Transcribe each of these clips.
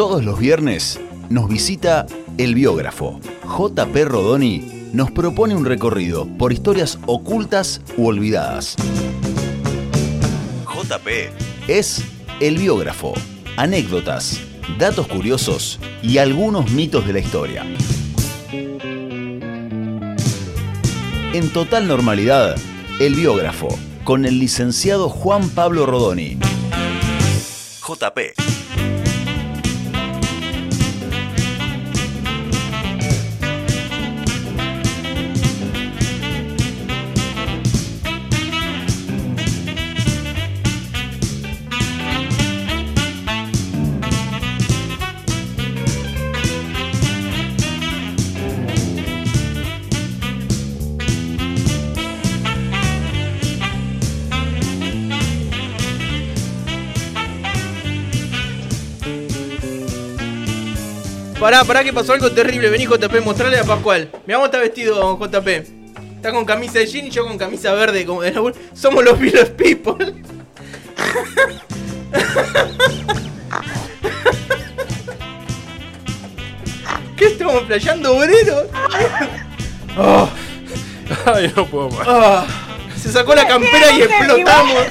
Todos los viernes nos visita el biógrafo. JP Rodoni nos propone un recorrido por historias ocultas u olvidadas. JP es el biógrafo. Anécdotas, datos curiosos y algunos mitos de la historia. En total normalidad, el biógrafo, con el licenciado Juan Pablo Rodoni. JP. Pará, pará que pasó algo terrible. Vení JP, mostrarle a Pascual. Mirá cómo está vestido JP. Está con camisa de jean y yo con camisa verde como de la Somos los Village People. ¿Qué estamos playando obrero? Oh. Ay, no puedo más. Ah, se sacó la campera y explotamos.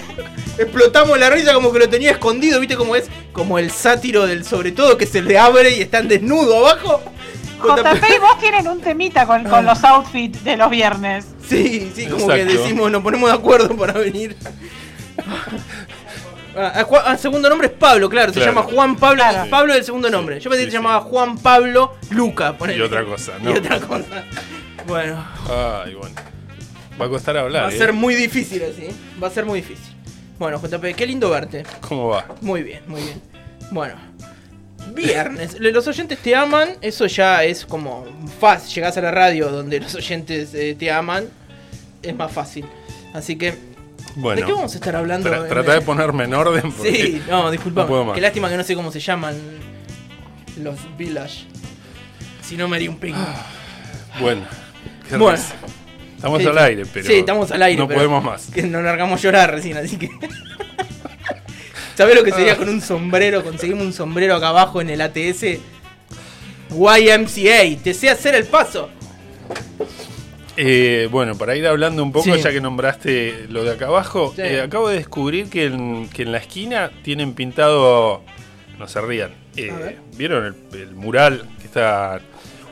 Explotamos la risa como que lo tenía escondido, ¿viste cómo es? Como el sátiro del sobre todo que se le abre y están desnudo abajo. JP y vos tienen un temita con, con los outfits de los viernes. Sí, sí, como que decimos, nos ponemos de acuerdo para venir. Ah, ah, ah, segundo nombre es Pablo, claro, se Claro. llama Juan Pablo. Claro. Pablo es el segundo nombre. Yo pensé que se llamaba Juan Pablo Luca. ponele. Y otra cosa, ¿no? Y otra cosa. Bueno, Ay, bueno. Va a costar hablar. va a ¿eh? ser muy difícil así. ¿eh? Va a ser muy difícil. Bueno, JP, qué lindo verte. ¿Cómo va? Muy bien, muy bien. Bueno. Viernes. Los oyentes te aman. Eso ya es como fácil. Llegás a la radio donde los oyentes eh, te aman. Es más fácil. Así que. Bueno. ¿De qué vamos a estar hablando? Tra- Trata de ponerme en orden. Porque Sí, no, disculpa. no. Qué lástima que no sé cómo se llaman los Village. Si no me haría un ping. Bueno. qué Bueno. Estamos Sí, al aire, pero. Sí, estamos al aire. No pero podemos más. Que nos largamos a llorar recién, así que. ¿Sabés lo que sería con un sombrero? Conseguimos un sombrero acá abajo en el ATS. YMCA, te sé hacer el paso. Eh, bueno, para ir hablando un poco, Sí. ya que nombraste lo de acá abajo, Sí. eh, acabo de descubrir que en, que en la esquina tienen pintado. No se rían. eh. ¿Vieron el, el mural que está.?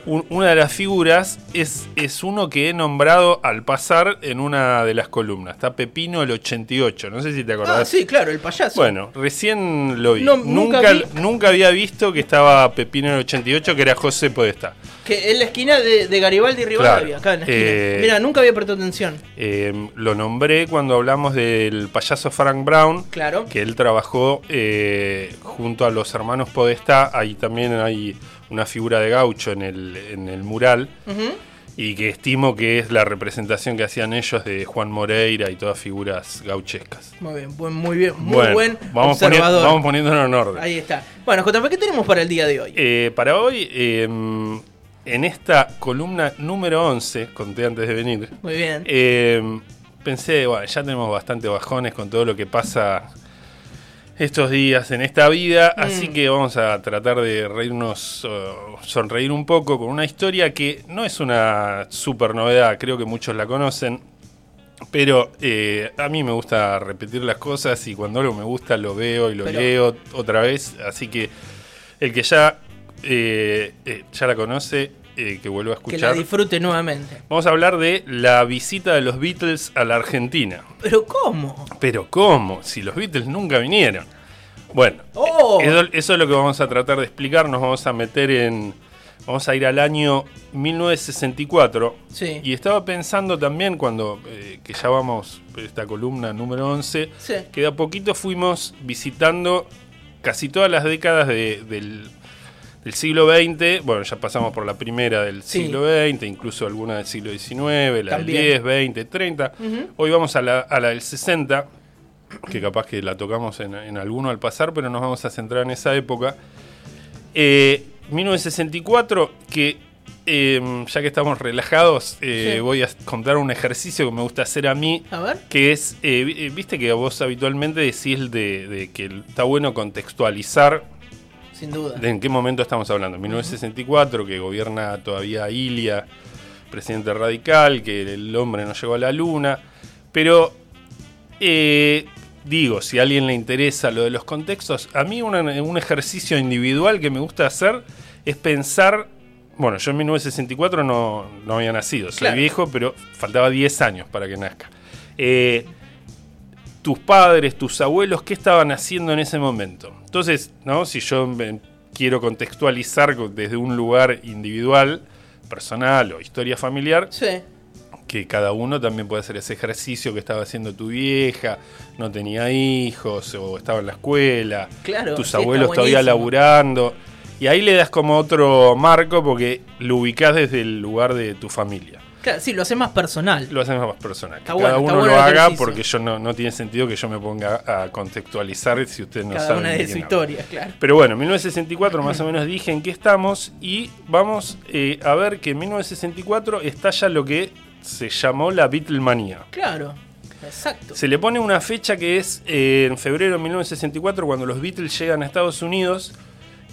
Un- una de las figuras es, es uno que he nombrado al pasar en una de las columnas. Está Pepino el 88. No sé si te acordás. Ah, sí, claro, el payaso. Bueno, recién lo vi. No, nunca nunca, vi- nunca había visto que estaba Pepino el 88, que era José Podestá. Que en la esquina de, de Garibaldi y Rivadavia, Claro. acá en la esquina. Eh, Mira, nunca había prestado atención. Eh, lo nombré cuando hablamos del payaso Frank Brown, Claro. que él trabajó eh, junto a los hermanos Podestá. Ahí también hay una figura de gaucho en el, en el mural. Y que estimo que es la representación que hacían ellos de Juan Moreira y todas figuras gauchescas. Muy bien, buen- muy bien, muy Bueno, buen vamos, observador. vamos poniéndolo en orden. Ahí está. Bueno, JP, ¿qué tenemos para el día de hoy? Eh, para hoy, eh, en esta columna número 11, conté antes de venir, Muy bien. eh, pensé, bueno, ya tenemos bastante bajones con todo lo que pasa estos días en esta vida, Mm. así que vamos a tratar de reírnos, sonreír un poco con una historia que no es una super novedad, creo que muchos la conocen. Pero eh, a mí me gusta repetir las cosas y cuando algo me gusta lo veo y lo Pero- leo otra vez. Así que el que ya, eh, eh, ya la conoce, eh, que vuelva a que la escuchar. disfrute nuevamente. Vamos a hablar de la visita de los Beatles a la Argentina. ¿Pero cómo? Pero ¿cómo? Si los Beatles nunca vinieron. Bueno, ¡Oh! eso, eso es lo que vamos a tratar de explicar. Nos vamos a meter en... Vamos a ir al año 1964. Sí. Y estaba pensando también cuando, eh, que ya vamos, esta columna número 11, Sí. que de a poquito fuimos visitando casi todas las décadas de- del, del siglo XX. Bueno, ya pasamos por la primera del Sí. siglo XX, incluso alguna del siglo XIX, la También. del 10, 20, 30. Ujú. Hoy vamos a la, a la del 60, que capaz que la tocamos en, en alguno al pasar, pero nos vamos a centrar en esa época. Eh, 1964, que eh, ya que estamos relajados, eh, Sí. voy a contar un ejercicio que me gusta hacer a mí, A ver. que es, eh, vi- viste que vos habitualmente decís de, de que está bueno contextualizar sin duda. ¿De en qué momento estamos hablando? 1964, que gobierna todavía Ilia, presidente radical, que el hombre no llegó a la luna. Pero, eh, digo, si a alguien le interesa lo de los contextos, a mí una- un ejercicio individual que me gusta hacer es pensar. Bueno, yo en 1964 no, no había nacido, soy Claro. viejo, pero faltaba 10 años para que nazca. Eh, tus padres, tus abuelos, ¿qué estaban haciendo en ese momento? Entonces, ¿no? Si yo me quiero contextualizar co- desde un lugar individual, personal o historia familiar, Sí. que cada uno también puede hacer ese ejercicio que estaba haciendo tu vieja, no tenía hijos o estaba en la escuela, Claro, tus abuelos todavía laburando. Y ahí le das como otro marco porque lo ubicás desde el lugar de tu familia. Claro, sí, lo hace más personal. Lo hacemos más personal. Que cada uno bueno lo haga ejercicio. porque yo no, no tiene sentido que yo me ponga a contextualizar si ustedes no Cada saben una de su historia, claro. Pero bueno, 1964 más o menos dije en qué estamos y vamos eh, a ver que en 1964 estalla lo que se llamó la Beatlemanía. Claro, exacto. Se le pone una fecha que es eh, en febrero de 1964 cuando los Beatles llegan a Estados Unidos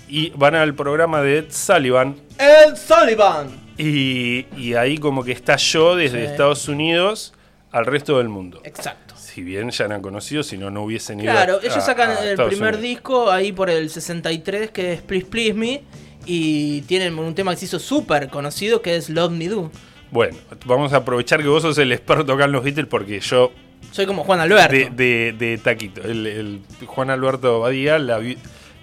y van al programa de Ed Sullivan El Sullivan. Y, y ahí como que estalló desde Sí. Estados Unidos al resto del mundo. Exacto. Si bien ya eran conocidos, si no, no hubiesen ido Claro, a- ellos sacan a el primer Unidos. disco ahí por el 63 que es Please Please Me y tienen un tema que se hizo súper conocido que es Love Me Do. Bueno, vamos a aprovechar que vos sos el experto acá en los Beatles porque yo Soy como Juan Alberto. de, de- de taquito. El, el Juan Alberto Badía, la,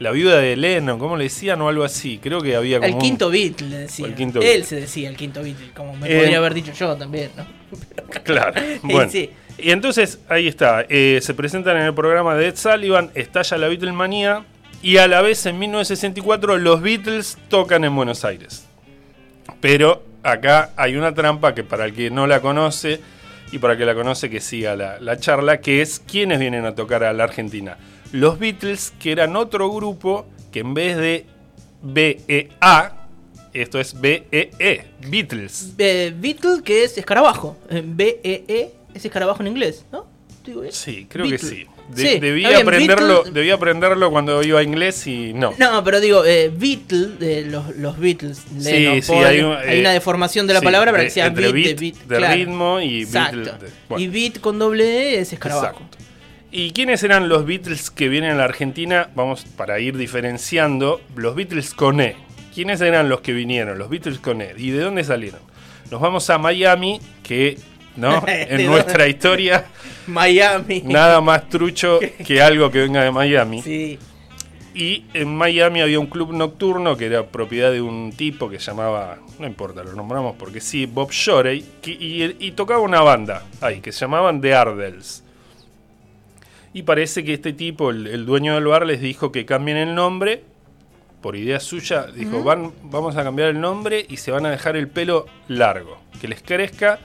la viuda de Lennon, ¿cómo le decían o algo así? Creo que había como el un- quinto beat, le decía. El quinto Él se decía el quinto beat, como me Eh, podría haber dicho yo también, ¿no? Claro, bueno. Sí. Y entonces, ahí está. eh, se presentan en el programa de Ed Sullivan, estalla la Beatlemanía y a la vez en 1964 los Beatles tocan en Buenos Aires. Pero acá hay una trampa que para el que no la conoce y para el que la conoce que siga la, la charla, que es quiénes vienen a tocar a la Argentina. Los Beatles, que eran otro grupo que en vez de BEA, esto es BEE, Beatles. Eh, Beatle, que es escarabajo. Eh, B-E-E es escarabajo en inglés, ¿no? Bien. Sí, creo que sí. De- Sí, bien, aprenderlo, aprenderlo cuando iba a inglés y no. No, pero digo, eh, Beatle, de los, los Beatles. Sí, Lennon, sí, Paul, hay un- hay eh, una deformación de la sí, palabra para que sea beat, de beat, beat. de claro. ritmo y Exacto. Beatle de- bueno. Y beat con doble E es escarabajo. Exacto. ¿Y quiénes eran los Beatles que vienen a la Argentina? Vamos para ir diferenciando. Los Beatles con E. ¿Quiénes eran los que vinieron? Los Beatles con E. ¿Y de dónde salieron? Nos vamos a Miami, que ¿no? ¿De en nuestra historia Miami. nada más trucho que algo que venga de Miami. Sí. Y en Miami había un club nocturno que era propiedad de un tipo que llamaba, no importa, lo nombramos porque sí, Bob Shorey, que- y, y tocaba una banda ahí que se llamaban The Ardels. Y parece que este tipo, el, el dueño del bar, les dijo que cambien el nombre. Por idea suya, dijo, van, vamos a cambiar el nombre y se van a dejar el pelo largo, que les crezca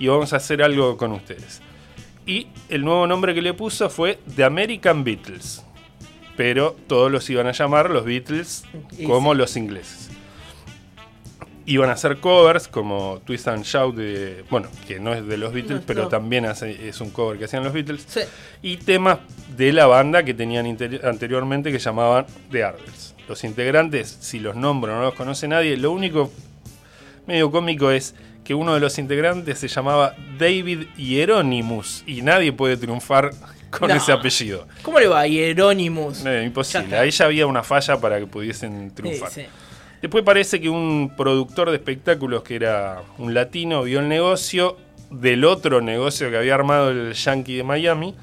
y vamos a hacer algo con ustedes. Y el nuevo nombre que le puso fue The American Beatles. Pero todos los iban a llamar los Beatles como los ingleses. Iban a hacer covers como Twist and Shout, de, bueno, que no es de los Beatles, No, pero no. también hace- es un cover que hacían los Beatles. Sí. Y temas de la banda que tenían anteriormente que llamaban The Ardels. Los integrantes, si los nombro no los conoce nadie, lo único medio cómico es que uno de los integrantes se llamaba David Hieronymus y nadie puede triunfar con No. ese apellido. ¿Cómo le va? Hieronymus. No, imposible. Ahí ya había una falla para que pudiesen triunfar. Sí, sí. Después parece que un productor de espectáculos que era un latino vio el negocio del otro negocio que había armado el Yankee de Miami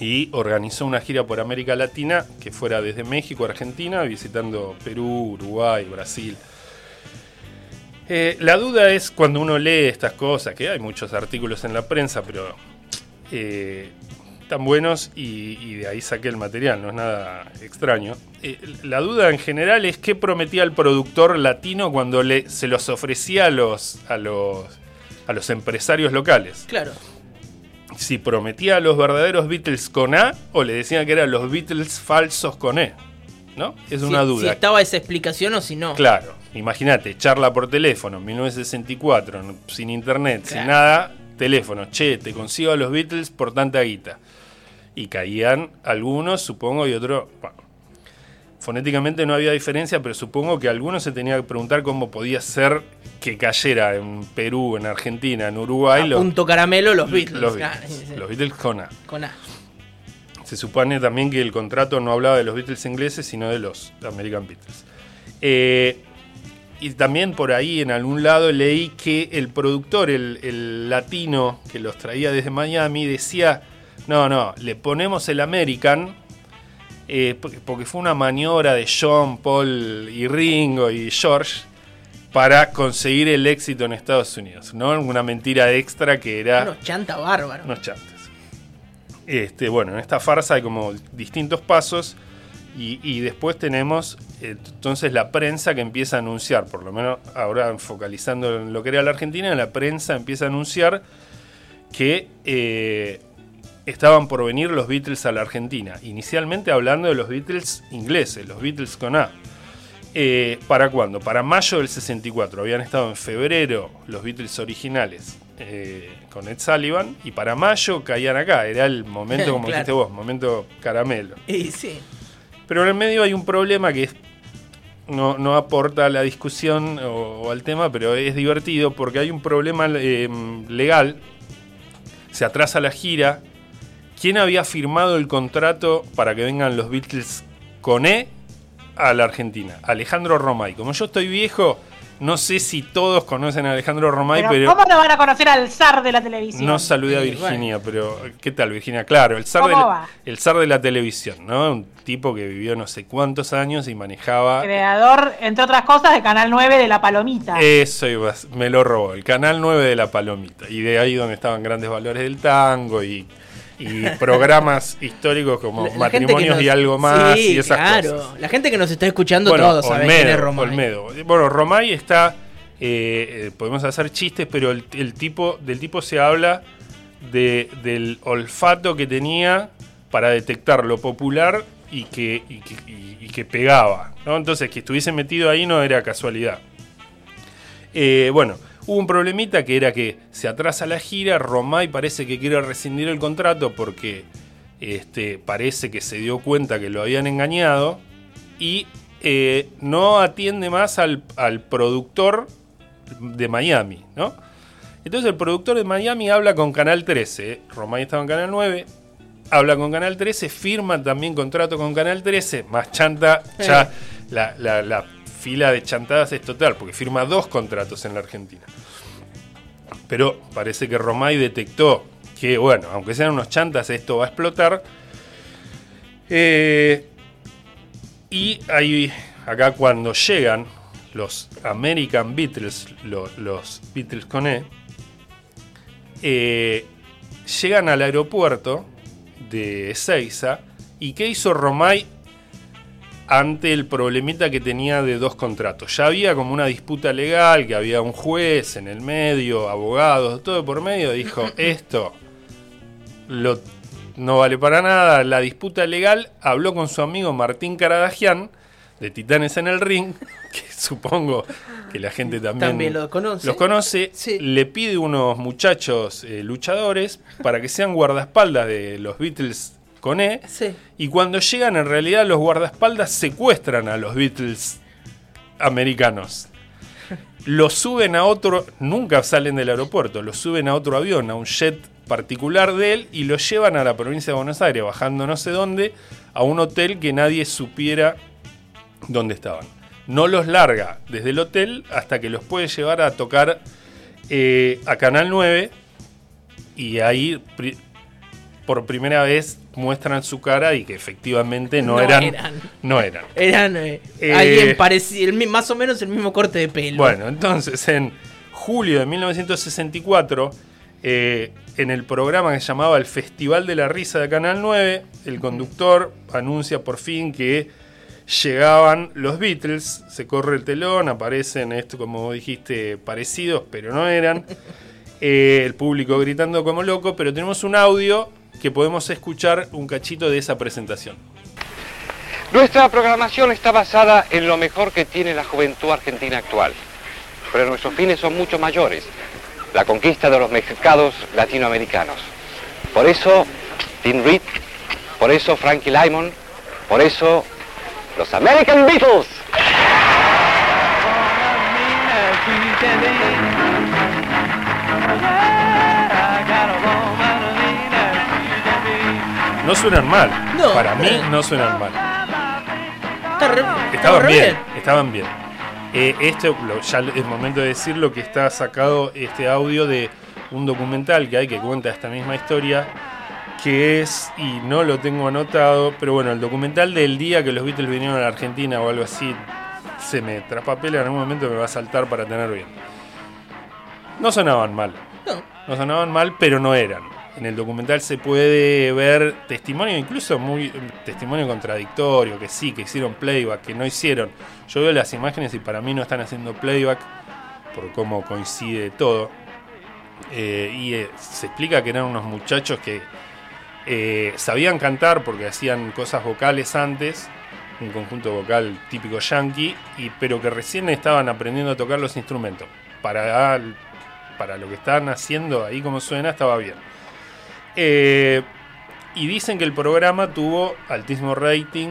y organizó una gira por América Latina que fuera desde México a Argentina, visitando Perú, Uruguay, Brasil. Eh, la duda es cuando uno lee estas cosas, que hay muchos artículos en la prensa, pero eh, tan buenos y, y de ahí saqué el material, no es nada extraño. Eh, la duda en general es qué prometía el productor latino cuando le, se los ofrecía a los, a los, a los empresarios locales. Claro. Si prometía a los verdaderos Beatles con A o le decían que eran los Beatles falsos con E. ¿No? Es una si, duda. Si estaba esa explicación o si no. Claro, imagínate, charla por teléfono, 1964, no- sin internet, sin nada, teléfono, che, te consigo a los Beatles por tanta guita. Y caían algunos, supongo, y otros. bueno. fonéticamente no había diferencia, pero supongo que algunos se tenía que preguntar cómo podía ser que cayera en Perú, en Argentina, en Uruguay. A los- punto caramelo los Beatles. los Ah, Beatles, sí, sí. los Beatles con A. Con A. Se supone también que el contrato no hablaba de los Beatles ingleses, sino de los American Beatles. Eh, y también por ahí en algún lado leí que el productor, el, el latino que los traía desde Miami, decía, no, no, le ponemos el American, eh, porque- fue una maniobra de John, Paul y Ringo y George para conseguir el éxito en Estados Unidos, ¿no? Una mentira extra que era Unos chanta bárbaros. unos chantes. Este, bueno, en esta farsa hay como distintos pasos y, y después tenemos eh, entonces la prensa que empieza a anunciar, por lo menos ahora focalizando en lo que era la Argentina, la prensa empieza a anunciar que eh, estaban por venir los Beatles a la Argentina. Inicialmente hablando de los Beatles ingleses, los Beatles con A. Eh, ¿Para cuándo? Para mayo del 64. Habían estado en febrero los Beatles originales eh, con Ed Sullivan y para mayo caían acá. Era el momento, como Claro. dijiste vos, momento caramelo. Y sí. Pero en el medio hay un problema que no, no aporta a la discusión o, o al tema, pero es divertido porque hay un problema eh, legal. Se atrasa la gira. ¿Quién había firmado el contrato para que vengan los Beatles con E a la Argentina? Alejandro Romay. Como yo estoy viejo, no sé si todos conocen a Alejandro Romay, Pero, pero, ¿Cómo no van a conocer al zar de la televisión? no saludé a Virginia, pero ¿qué tal Virginia? Claro, el zar, de ¿Cómo la, va? el zar de la televisión, ¿no? Un tipo que vivió no sé cuántos años y manejaba... Creador, entre otras cosas, de Canal 9 de La Palomita. Eso iba, me lo robó, el canal 9 de la Palomita. Y de ahí donde estaban grandes valores del tango y, y programas históricos como La- la matrimonios nos- y algo más Sí, y esas claro. cosas. La gente que nos está escuchando Bueno, todos sabe quién es Olmedo, Romay. Olmedo. Bueno, Romay está. eh, eh, podemos hacer chistes, pero el, el tipo, del tipo se habla de- del olfato que tenía para detectar lo popular y que, y que, y- y que pegaba. ¿no? Entonces, que estuviese metido ahí no era casualidad. Eh, bueno, hubo un problemita que era que se atrasa la gira, Romay parece que quiere rescindir el contrato porque este, parece que se dio cuenta que lo habían engañado y eh, no atiende más al, al productor de Miami, ¿no? Entonces el productor de Miami habla con Canal 13, ¿eh? Romay estaba en Canal 9, habla con Canal 13, firma también contrato con Canal 13, más chanta, ya la, la- la fila de chantadas es total, porque firma dos contratos en la Argentina. Pero parece que Romay detectó que, bueno, aunque sean unos chantas, esto va a explotar. Eh, y ahí, acá cuando llegan los American Beatles, lo- los Beatles con E, eh, llegan al aeropuerto de Ezeiza. ¿Y qué hizo Romay ante el problemita que tenía de dos contratos? Ya había como una disputa legal, que había un juez en el medio, abogados, todo por medio. Dijo, esto lo- no vale para nada. La disputa legal habló con su amigo Martín Caradagian, de Titanes en el Ring, que supongo que la gente también, También lo conoce. los conoce. Sí. Le pide unos muchachos eh, luchadores para que sean guardaespaldas de los Beatles con E. Sí. Y cuando llegan, en realidad, los guardaespaldas secuestran a los Beatles americanos. Los suben a otro, nunca salen del aeropuerto, los suben a otro avión, a un jet particular de él, y los llevan a la provincia de Buenos Aires, bajando no sé dónde, a un hotel que nadie supiera dónde estaban. No los larga desde el hotel hasta que los puede llevar a tocar eh, a Canal 9, y ahí por primera vez muestran su cara y que efectivamente no, No eran, eran. no eran. Eran eh, Eh, alguien parecido, más o menos el mismo corte de pelo. Bueno, entonces en julio de 1964, eh, en el programa que se llamaba El Festival de la Risa de Canal 9, el conductor anuncia por fin que llegaban los Beatles, se corre el telón, aparecen esto como dijiste parecidos, pero no eran. Eh, el público gritando como loco, pero tenemos un audio que podemos escuchar un cachito de esa presentación. Nuestra programación está basada en lo mejor que tiene la juventud argentina actual. Pero nuestros fines son mucho mayores. La conquista de los mercados latinoamericanos. Por eso, Tim Reed, por eso Frankie Lymon, por eso los American Beatles. No suenan mal. No. Para mí no suenan mal. Está re- Estaban re bien, estaban bien. Eh, esto lo- ya es momento de decirlo que está sacado este audio de un documental que hay que cuenta esta misma historia, que es, y no lo tengo anotado, pero bueno, el documental del día que los Beatles vinieron a la Argentina o algo así, se me traspapela, en algún momento me va a saltar para tener bien. No sonaban mal. No. No sonaban mal, pero no eran. En el documental se puede ver testimonio, incluso muy testimonio contradictorio, que sí, que hicieron playback, que no hicieron. Yo veo las imágenes y para mí no están haciendo playback por cómo coincide todo. Eh, y eh, se explica que eran unos muchachos que eh, sabían cantar porque hacían cosas vocales antes, un conjunto vocal típico yankee, y, pero que recién estaban aprendiendo a tocar los instrumentos. Para, para lo que estaban haciendo ahí como suena estaba bien. Eh, y dicen que el programa tuvo altísimo rating,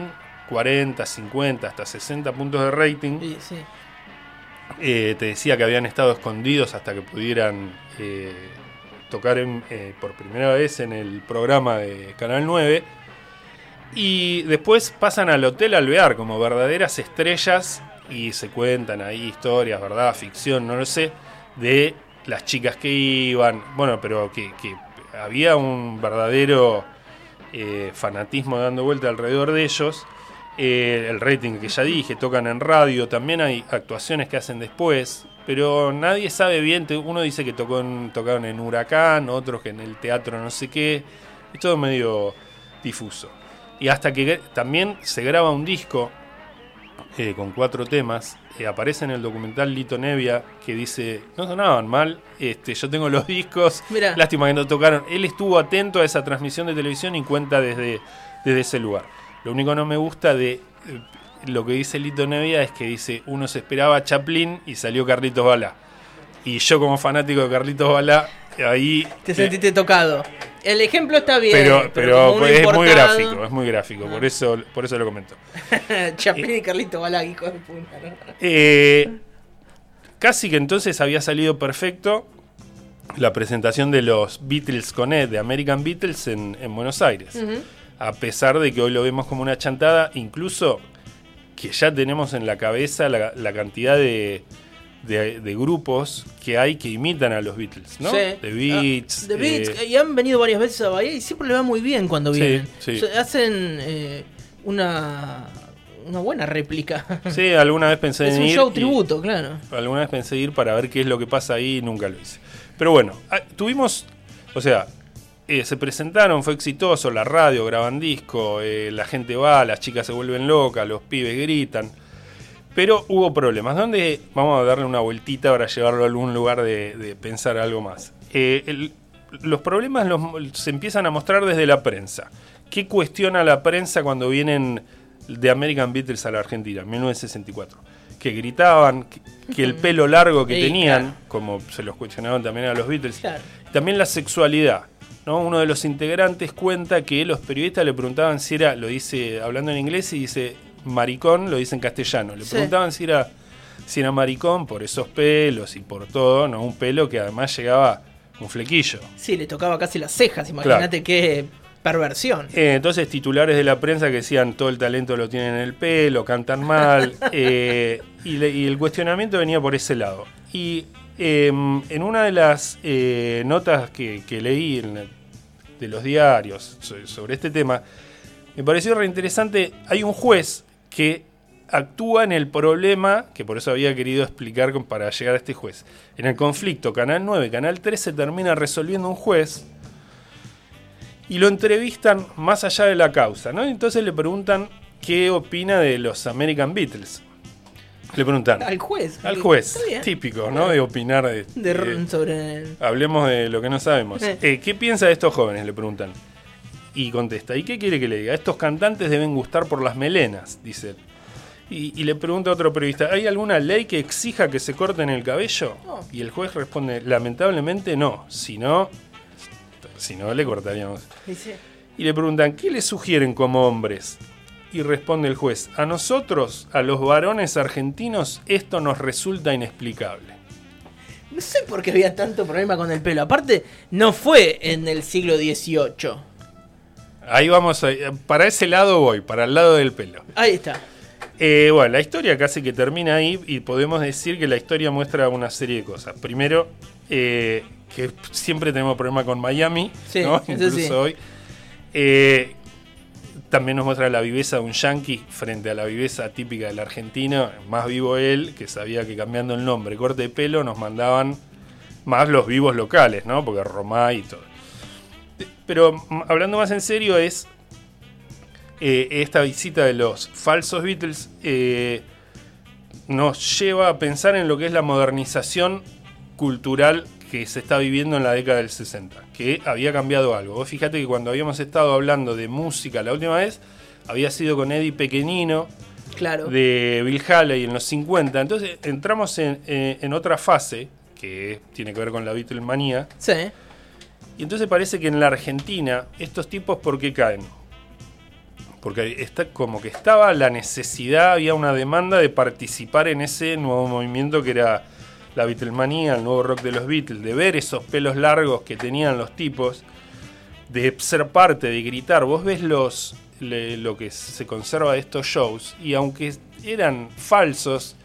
40, 50, hasta 60 puntos de rating. Sí, sí. Eh, te decía que habían estado escondidos hasta que pudieran eh, tocar en- eh, por primera vez en el programa de Canal 9. Y después pasan al Hotel Alvear como verdaderas estrellas y se cuentan ahí historias, verdad, ficción, no lo sé, de las chicas que iban. Bueno, pero que, que había un verdadero eh, fanatismo dando vuelta alrededor de ellos. Eh, el rating que ya dije, tocan en radio, también hay actuaciones que hacen después, pero nadie sabe bien, uno dice que tocó tocaron en Huracán, otros que en el teatro no sé qué, es todo medio difuso. Y hasta que también se graba un disco eh, con cuatro temas, eh, aparece en el documental Lito Nevia que dice, no sonaban mal, este, yo tengo los discos, Mirá. lástima que no tocaron. Él estuvo atento a esa transmisión de televisión y cuenta desde, desde ese lugar. Lo único que no me gusta de eh, lo que dice Lito Nevia es que dice, uno se esperaba a Chaplin y salió Carlitos Balá. Y yo como fanático de Carlitos Balá, ahí... Te sentiste tocado. El ejemplo está bien. pero, pero, uno es muy gráfico, es muy gráfico, por eso, por eso lo comento. Chapín y Carlito Balá, hijo de puta. ¿no? Eh, casi que entonces había salido perfecto la presentación de los Beatles con Ed, de American Beatles en, en Buenos Aires. A pesar de que hoy lo vemos como una chantada, incluso que ya tenemos en la cabeza la, la cantidad de, de- de grupos que hay que imitan a los Beatles, ¿no? Sí. The Beats. Ah, The Beats, eh, y han venido varias veces a Bahía y siempre le va muy bien cuando Sí, vienen. sí. O sea, hacen eh, una, una buena réplica. sí, alguna vez pensé es en un ir show y- tributo, claro. Alguna vez pensé ir para ver qué es lo que pasa ahí y nunca lo hice. Pero bueno, ah, tuvimos, o sea, eh, se presentaron, fue exitoso, la radio, graban disco, eh, la gente va, las chicas se vuelven locas, los pibes gritan. Pero hubo problemas. ¿Dónde vamos a darle una vueltita para llevarlo a algún lugar de, de pensar algo más? Eh, el- los problemas los- se empiezan a mostrar desde la prensa. ¿Qué cuestiona la prensa cuando vienen de American Beatles a la Argentina en 1964? Que gritaban, que, que el pelo largo que Sí, tenían, claro. como se los cuestionaban también a los Beatles, Claro. también la sexualidad. ¿no? Uno de los integrantes cuenta que los periodistas le preguntaban si era, lo dice hablando en inglés y dice maricón, lo dice en castellano. Le Sí. preguntaban si era, si era maricón por esos pelos y por todo, ¿no? Un pelo que además llegaba un flequillo. Sí, le tocaba casi las cejas, imagínate qué perversión. Eh, entonces titulares de la prensa que decían todo el talento lo tienen en el pelo, cantan mal, eh, y, le- y el cuestionamiento venía por ese lado. Y eh, en una de las eh, notas que, que leí en de los diarios so- sobre este tema, me pareció reinteresante, hay un juez que actúa en el problema, que por eso había querido explicar con- para llegar a este juez. En el conflicto Canal 9, Canal 13 termina resolviendo un juez y lo entrevistan más allá de la causa, ¿no? Entonces le preguntan qué opina de los American Beatles. Le preguntan Al juez. al juez, típico, ¿no? De opinar de, De, de- sobre. hablemos de lo que no sabemos. Eh. Eh, ¿Qué piensa de estos jóvenes? Le preguntan. Y contesta, ¿y qué quiere que le diga? Estos cantantes deben gustar por las melenas, dice él. Y, y le pregunta a otro periodista, ¿hay alguna ley que exija que se corten el cabello? No. Y el juez responde, lamentablemente no, si no, si no le cortaríamos. Y le preguntan, ¿qué le sugieren como hombres? Y responde el juez, a nosotros, a los varones argentinos, esto nos resulta inexplicable. No sé por qué había tanto problema con el pelo. Aparte, no fue en el siglo XVIII. Ahí vamos, a- para ese lado voy, para el lado del pelo. Ahí está. Eh, bueno, la historia casi que termina ahí y podemos decir que la historia muestra una serie de cosas. Primero, eh, que siempre tenemos problema con Miami, Sí, ¿no? eso incluso sí. hoy. Eh, también nos muestra la viveza de un yankee frente a la viveza típica del argentino. Más vivo él, que sabía que cambiando el nombre, corte de pelo, nos mandaban más los vivos locales, ¿no? Porque Romá y todo. Pero hablando más en serio, es eh, esta visita de los falsos Beatles eh, nos lleva a pensar en lo que es la modernización cultural que se está viviendo en la década del 60, que había cambiado algo. Vos fíjate que cuando habíamos estado hablando de música la última vez, había sido con Eddie Pequeñino, Claro. de Bill Haley en los 50. Entonces entramos en, eh, en otra fase, que tiene que ver con la Beatlemanía, Sí. Y entonces parece que en la Argentina, estos tipos, ¿por qué caen? Porque está, como que estaba la necesidad, había una demanda de participar en ese nuevo movimiento que era la Beatlemanía, el nuevo rock de los Beatles, de ver esos pelos largos que tenían los tipos, de ser parte, de gritar. Vos ves los, lo que se conserva de estos shows, y aunque eran falsos,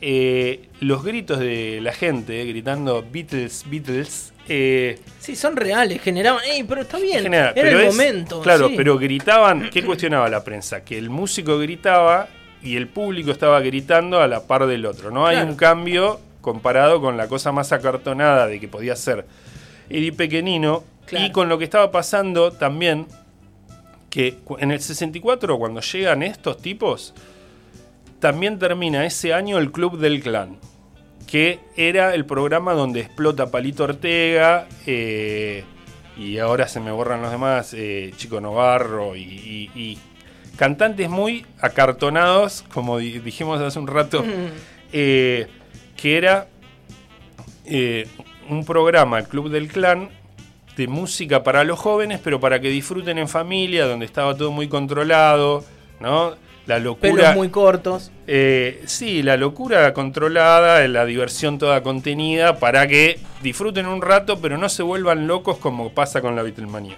eh, los gritos de la gente gritando Beatles, Beatles, eh, Sí, son reales, generaban. ¡Ey, pero está bien! General, Era pero el es- momento. Claro, sí. pero gritaban. ¿Qué cuestionaba la prensa? Que el músico gritaba y el público estaba gritando a la par del otro. No hay un cambio comparado con la cosa más acartonada de que podía ser Eddie Pequeñino Claro. y con lo que estaba pasando también. Que en el 64, cuando llegan estos tipos, también termina ese año el Club del Clan que era el programa donde explota Palito Ortega, eh, y ahora se me borran los demás, eh, Chico Novarro, y, y- y cantantes muy acartonados, como di- dijimos hace un rato, eh, que era un programa, el Club del Clan, de música para los jóvenes, pero para que disfruten en familia, donde estaba todo muy controlado, ¿no? La locura. Pelos muy cortos. Eh, sí, la locura controlada, la diversión toda contenida para que disfruten un rato, pero no se vuelvan locos como pasa con la Beatlemanía.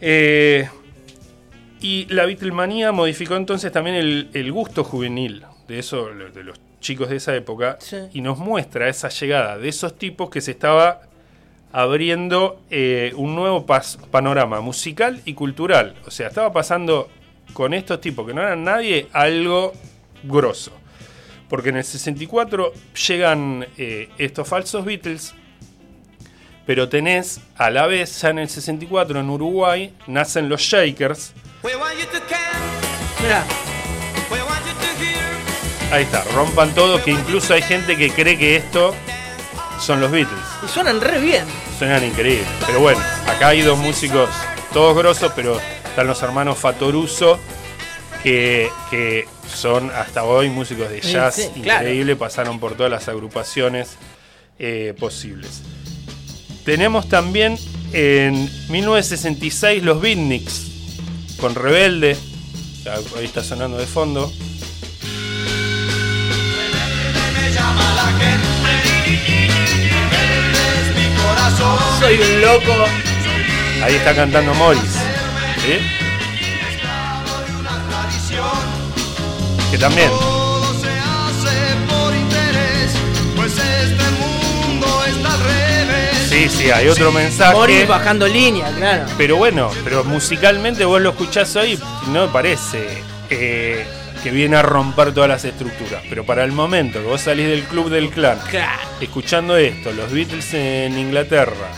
Eh, y la Beatlemanía modificó entonces también el, el gusto juvenil de, eso, de los chicos de esa época Sí. y nos muestra esa llegada de esos tipos que se estaba abriendo eh, un nuevo panorama musical y cultural. O sea, estaba pasando con estos tipos que no eran nadie algo grosso. Porque en el 64 llegan eh, estos falsos Beatles, pero tenés a la vez, ya en el 64 en Uruguay, nacen los Shakers. Mirá, Ahí está, rompan todo, que incluso hay gente que cree que esto son los Beatles. y suenan re bien. Suenan increíbles. Pero bueno, acá hay dos músicos, todos grosos, pero están los hermanos Fatoruso, que, que son hasta hoy músicos de jazz sí, increíble, pasaron por todas las agrupaciones eh, posibles. Tenemos también en 1966 los Beatniks, con Rebelde, ahí está sonando de fondo. Soy un loco. Ahí está cantando Morris. ¿Sí? Que también. Sí, sí, hay otro mensaje. Morris bajando línea, claro. Pero bueno, pero musicalmente vos lo escuchás hoy, no me parece eh, que viene a romper todas las estructuras. Pero para el momento que vos salís del club del clan, Claro. escuchando esto, los Beatles en Inglaterra,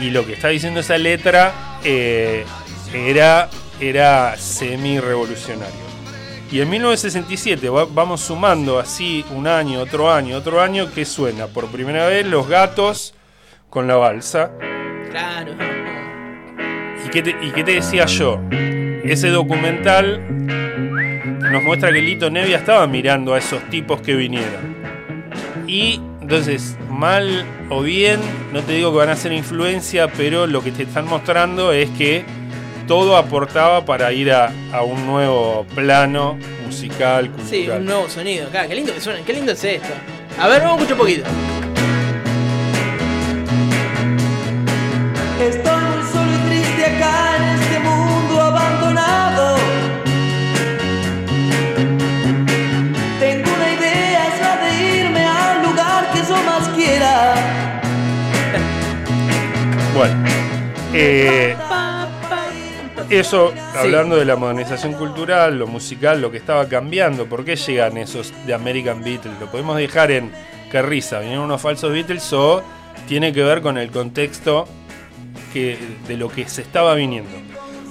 y lo que está diciendo esa letra eh, era, era semi-revolucionario. Y en 1967 va- vamos sumando así un año, otro año, otro año, que suena por primera vez Los Gatos con la balsa. Claro. ¿Y qué, te, y qué te decía yo? Ese documental nos muestra que Lito Nevia estaba mirando a esos tipos que vinieron. Y entonces, mal o bien, no te digo que van a ser influencia, pero lo que te están mostrando es que todo aportaba para ir a, a un nuevo plano musical, cultural. Sí, un nuevo sonido. Claro, qué lindo que suena, qué lindo es esto. A ver, vamos a escuchar un poquito. Estoy muy solo y triste acá en este mundo abandonado. Tengo una idea, es la de irme al lugar que yo más quiera. Bueno, eh, eso, hablando de la modernización cultural, lo musical, lo que estaba cambiando, ¿por qué llegan esos de American Beatles? Lo podemos dejar en qué risa, vinieron unos falsos Beatles o tiene que ver con el contexto que, de lo que se estaba viniendo.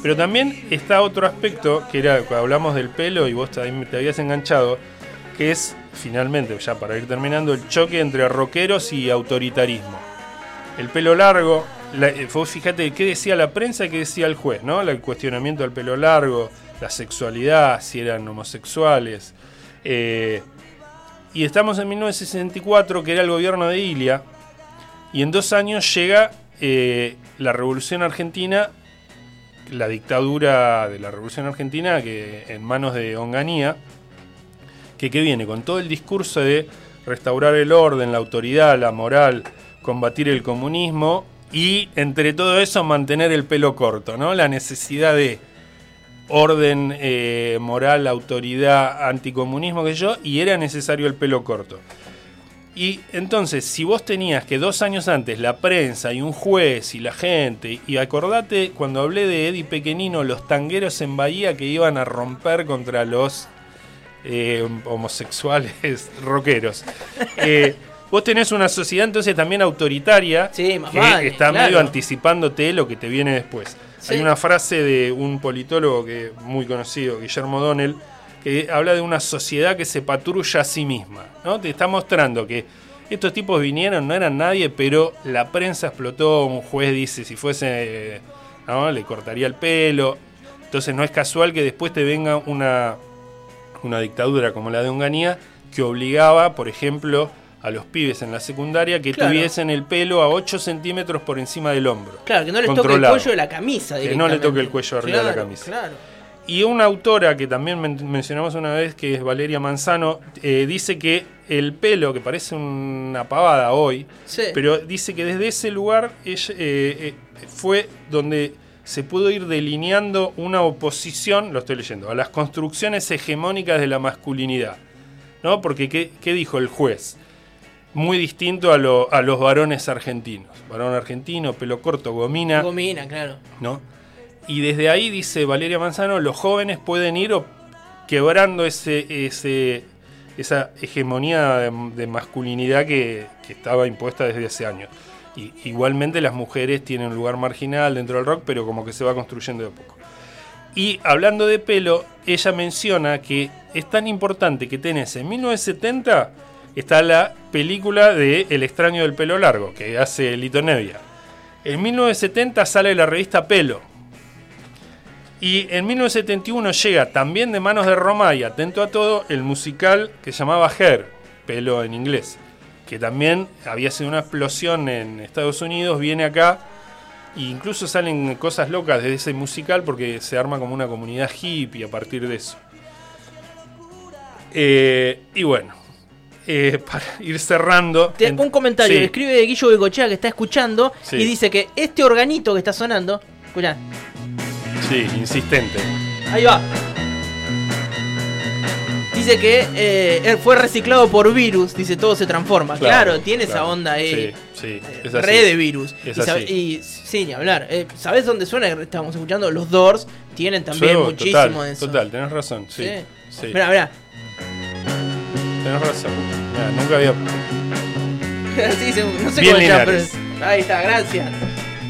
Pero también está otro aspecto, que era cuando hablamos del pelo y vos también te habías enganchado, que es, finalmente, ya para ir terminando, el choque entre rockeros y autoritarismo. El pelo largo, la, eh, vos fíjate qué decía la prensa y qué decía el juez, ¿no? El cuestionamiento del pelo largo, la sexualidad, si eran homosexuales. Eh, y estamos en 1964, que era el gobierno de Ilia, y en dos años llega eh, la Revolución Argentina, la dictadura de la Revolución Argentina, que en manos de Onganía, que, que viene con todo el discurso de restaurar el orden, la autoridad, la moral, combatir el comunismo y entre todo eso mantener el pelo corto, ¿no? La necesidad de orden, eh, moral, autoridad, anticomunismo que yo, y era necesario el pelo corto. Y entonces, si vos tenías que dos años antes la prensa y un juez y la gente, y acordate cuando hablé de Eddie Pequeñino, los tangueros en Bahía que iban a romper contra los eh, homosexuales rockeros. Eh, vos tenés una sociedad entonces también autoritaria Sí, que vale, está claro. medio anticipándote lo que te viene después. Sí. Hay una frase de un politólogo que muy conocido, Guillermo Donnell, que habla de una sociedad que se patrulla a sí misma. ¿no? Te está mostrando que estos tipos vinieron, no eran nadie, pero la prensa explotó, un juez dice si fuese, ¿no? le cortaría el pelo. Entonces no es casual que después te venga una, una dictadura como la de Onganía que obligaba, por ejemplo, a los pibes en la secundaria que Claro. tuviesen el pelo a 8 centímetros por encima del hombro. Claro, que no les toque el cuello de la camisa. Que no le toque el cuello arriba de la camisa. Claro. Y una autora que también men- mencionamos una vez, que es Valeria Manzano, eh, dice que el pelo, que parece una pavada hoy, Sí. pero dice que desde ese lugar ella, eh, eh, fue donde se pudo ir delineando una oposición, lo estoy leyendo, a las construcciones hegemónicas de la masculinidad. ¿No? Porque, ¿qué, qué dijo el juez? Muy distinto a, lo- a los varones argentinos. Varón argentino, pelo corto, gomina. Gomina, claro. ¿no? Y desde ahí, dice Valeria Manzano, los jóvenes pueden ir quebrando ese, ese, esa hegemonía de, de masculinidad que, que estaba impuesta desde hace años. Y, igualmente las mujeres tienen un lugar marginal dentro del rock, pero como que se va construyendo de a poco. Y hablando de pelo, ella menciona que es tan importante que tenés en 1970 está la película de El extraño del pelo largo, que hace Lito Nevia. En 1970 sale la revista Pelo. Y en 1971 llega también de manos de Roma y atento a todo el musical que llamaba Hair, Pelo en inglés, que también había sido una explosión en Estados Unidos, viene acá e incluso salen cosas locas de ese musical porque se arma como una comunidad hippie a partir de eso. Eh, y bueno, eh, para ir cerrando... Te- un comentario, Sí. escribe Guillo Becochea que está escuchando Sí. y dice que este organito que está sonando, escuchá, Sí, insistente. ahí va. Dice que eh, fue reciclado por virus, dice todo se transforma. Claro, tiene esa onda ahí. Sí, sí, eh, es así. Re de virus. Es y, así. y sí, ni hablar. Eh, ¿Sabés dónde suena? Estamos escuchando los Doors. Tienen también muchísimo total, de eso. Total, tenés razón. Sí, Sí. sí. Mirá, mirá. Tenés razón. Nunca había. Sí, no sé Bien cómo llama, pero ahí está, gracias.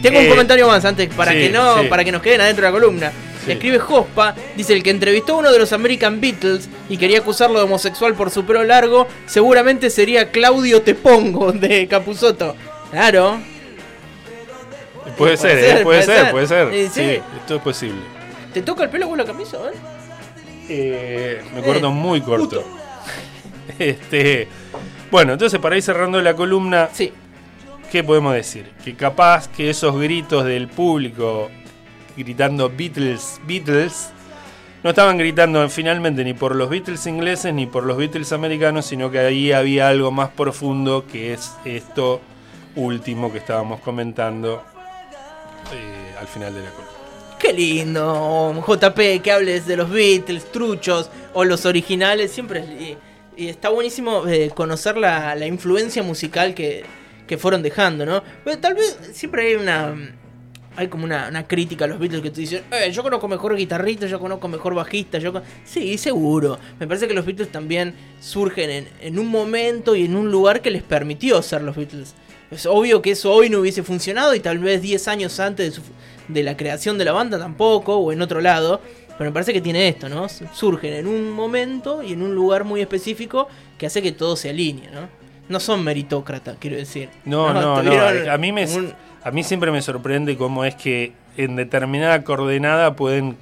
Tengo un Eh, comentario más antes para sí, que no, sí. para que nos queden adentro de la columna. Sí. Escribe Jospa, dice el que entrevistó a uno de los American Beatles y quería acusarlo de homosexual por su pelo largo, seguramente sería Claudio Tepongo de Capuzoto. Claro. Puede ser, eh, puede ser, puede ser. Sí, Sí, sí. esto es posible. ¿Te toca el pelo con la camisa? Eh, me corto Eh, muy corto. puto. Este, bueno, entonces para ir cerrando la columna, Sí. ¿qué podemos decir? Que capaz que esos gritos del público gritando Beatles, Beatles, no estaban gritando finalmente ni por los Beatles ingleses ni por los Beatles americanos, sino que ahí había algo más profundo que es esto último que estábamos comentando eh, al final de la columna. Qué lindo, JP, que hables de los Beatles, truchos o los originales. Siempre es- y, está buenísimo eh, conocer la, la influencia musical que, que fueron dejando, ¿no? Pero tal vez siempre hay una. Hay como una, una crítica a los Beatles que te dicen, eh, yo conozco mejor guitarrista, yo conozco mejor bajista, yo con-". Sí, seguro. Me parece que los Beatles también surgen en, en un momento y en un lugar que les permitió ser los Beatles. Es obvio que eso hoy no hubiese funcionado y tal vez 10 años antes de, su- de la creación de la banda tampoco, o en otro lado. Pero me parece que tiene esto, ¿no? Surgen en un momento y en un lugar muy específico que hace que todo se alinee, ¿no? No son meritócratas, quiero decir. No, no, no. A mí, me, un- a mí siempre me sorprende cómo es que en determinada coordenada pueden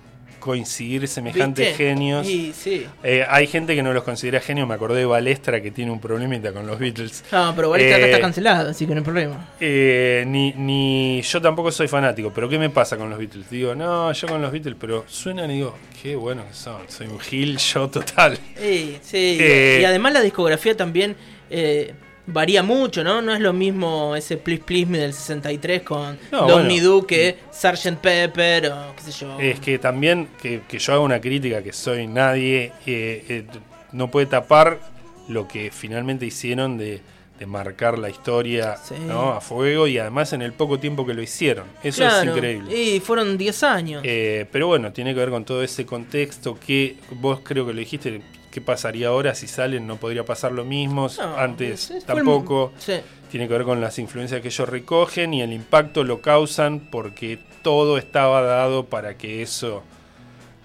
coincidir semejantes ¿Viste? genios. Y sí. Eh, hay gente que no los considera genios. Me acordé de Balestra que tiene un problemita con los Beatles. No, pero Balestra acá Eh, está cancelado, así que no hay problema. Eh, ni, ni yo tampoco soy fanático, pero ¿qué me pasa con los Beatles? Digo, no, yo con los Beatles, pero suenan y digo, qué buenos que son. Soy un gil yo total. Sí, sí. Eh, y además la discografía también eh, varía mucho, ¿no? No es lo mismo ese Please Please Me del 63 con No, Don't bueno. Me Do que Sgt. Pepper o qué sé yo. Es que también que, que yo haga una crítica que soy nadie, eh, eh, no puede tapar lo que finalmente hicieron de, de marcar la historia Sí. ¿no? a fuego y además en el poco tiempo que lo hicieron. Eso Claro, es increíble. Y fueron 10 años. Eh, pero bueno, tiene que ver con todo ese contexto que vos creo que lo dijiste, ¿qué pasaría ahora si salen? No podría pasar lo mismo, No, antes es- el- tampoco. sí. Tiene que ver con las influencias que ellos recogen y el impacto lo causan porque todo estaba dado para que eso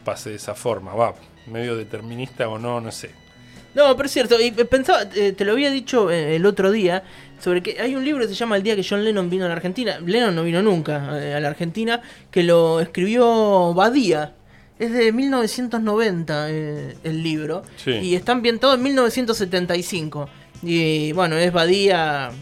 pase de esa forma. Va, medio determinista o no, no sé. No, pero es cierto, y pensaba, eh, te lo había dicho eh, el otro día, sobre que hay un libro que se llama El día que John Lennon vino a la Argentina. Lennon no vino nunca eh, a la Argentina, que lo escribió Badía. Es de 1990 eh, el libro. Sí. Y está ambientado en 1975. Y bueno, es Badía.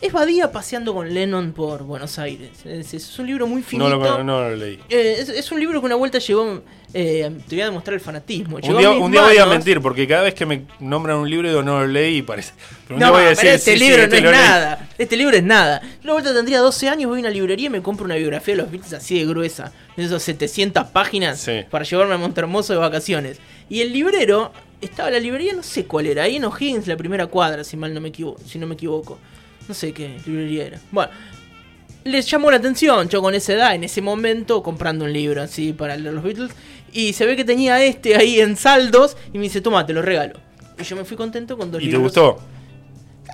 Es Badía paseando con Lennon por Buenos Aires. Es, es un libro muy finito. No lo, no lo leí. Eh, es, es un libro que una vuelta llegó. eh, te voy a demostrar el fanatismo. Un llegó día, un día voy a mentir porque cada vez que me nombran un libro digo no lo leí y parece. Pero un No, día voy a decir, este sí, libro este no es leí. nada. Este libro es nada. Yo una vuelta tendría 12 años, voy a una librería y me compro una biografía de los Beatles así de gruesa. De esos 700 páginas Sí. para llevarme a Montermoso de vacaciones. Y el librero, estaba la librería, no sé cuál era, ahí en O'Higgins, la primera cuadra, si mal no me equivoco. Si no me equivoco. No sé qué librería era. Bueno. Les llamó la atención, yo con esa edad, en ese momento, comprando un libro así para leer los Beatles. Y se ve que tenía este ahí en saldos. Y me dice, toma, te lo regalo. Y yo me fui contento con dos ¿Y te libros. gustó?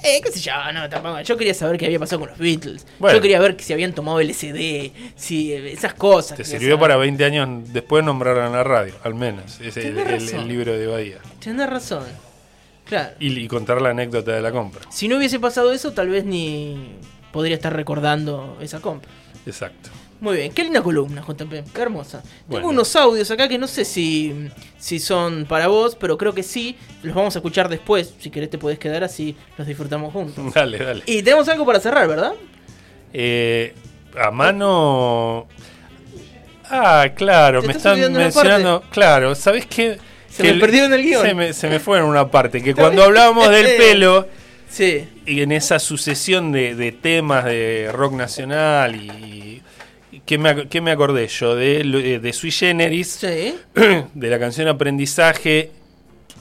Eh, qué sé yo, no, tampoco. Yo quería saber qué había pasado con los Beatles. Bueno. Yo quería ver si habían tomado LSD, si eh, esas cosas. Te sirvió saber. para 20 años después nombrar en la radio, al menos. Es el, el- libro de Bahía. Tenés razón. Claro. Y, y contar la anécdota de la compra. Si no hubiese pasado eso, tal vez ni podría estar recordando esa compra. Exacto. Muy bien, qué linda columna, JP, qué hermosa. Bueno. Tengo unos audios acá que no sé si, si son para vos, pero creo que sí. Los vamos a escuchar después. Si querés te podés quedar así, los disfrutamos juntos. Dale, dale. Y tenemos algo para cerrar, ¿verdad? Eh, a mano. Ah, claro, me están mencionando. Claro, ¿sabés qué? Se me en el guion. Se me, se me fue en una parte. Que cuando hablábamos del pelo, Sí. y en esa sucesión de, de temas de rock nacional y. y ¿Qué me, qué me acordé yo? De, lo- eh, de Sui Generis, Sí. de la canción Aprendizaje,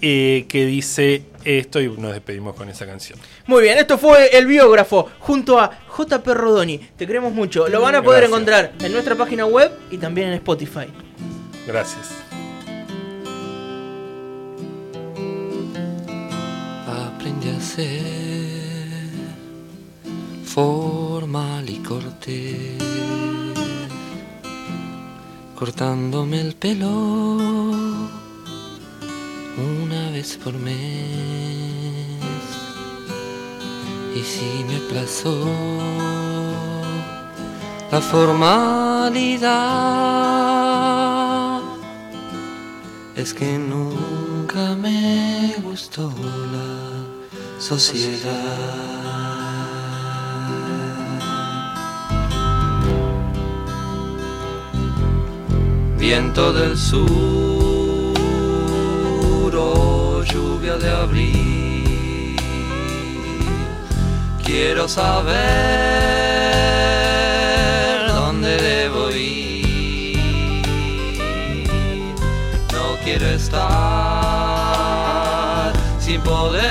eh, que dice esto y nos despedimos con esa canción. Muy bien, esto fue el biógrafo junto a JP Rodoni. Te queremos mucho. Lo van a poder Gracias. encontrar en nuestra página web y también en Spotify. Gracias. A ser formal y cortés, cortándome el pelo una vez por mes. Y si me plazó la formalidad, es que nunca me gustó la sociedad. viento del sur o lluvia de abril. Quiero saber dónde debo ir. No quiero estar sin poder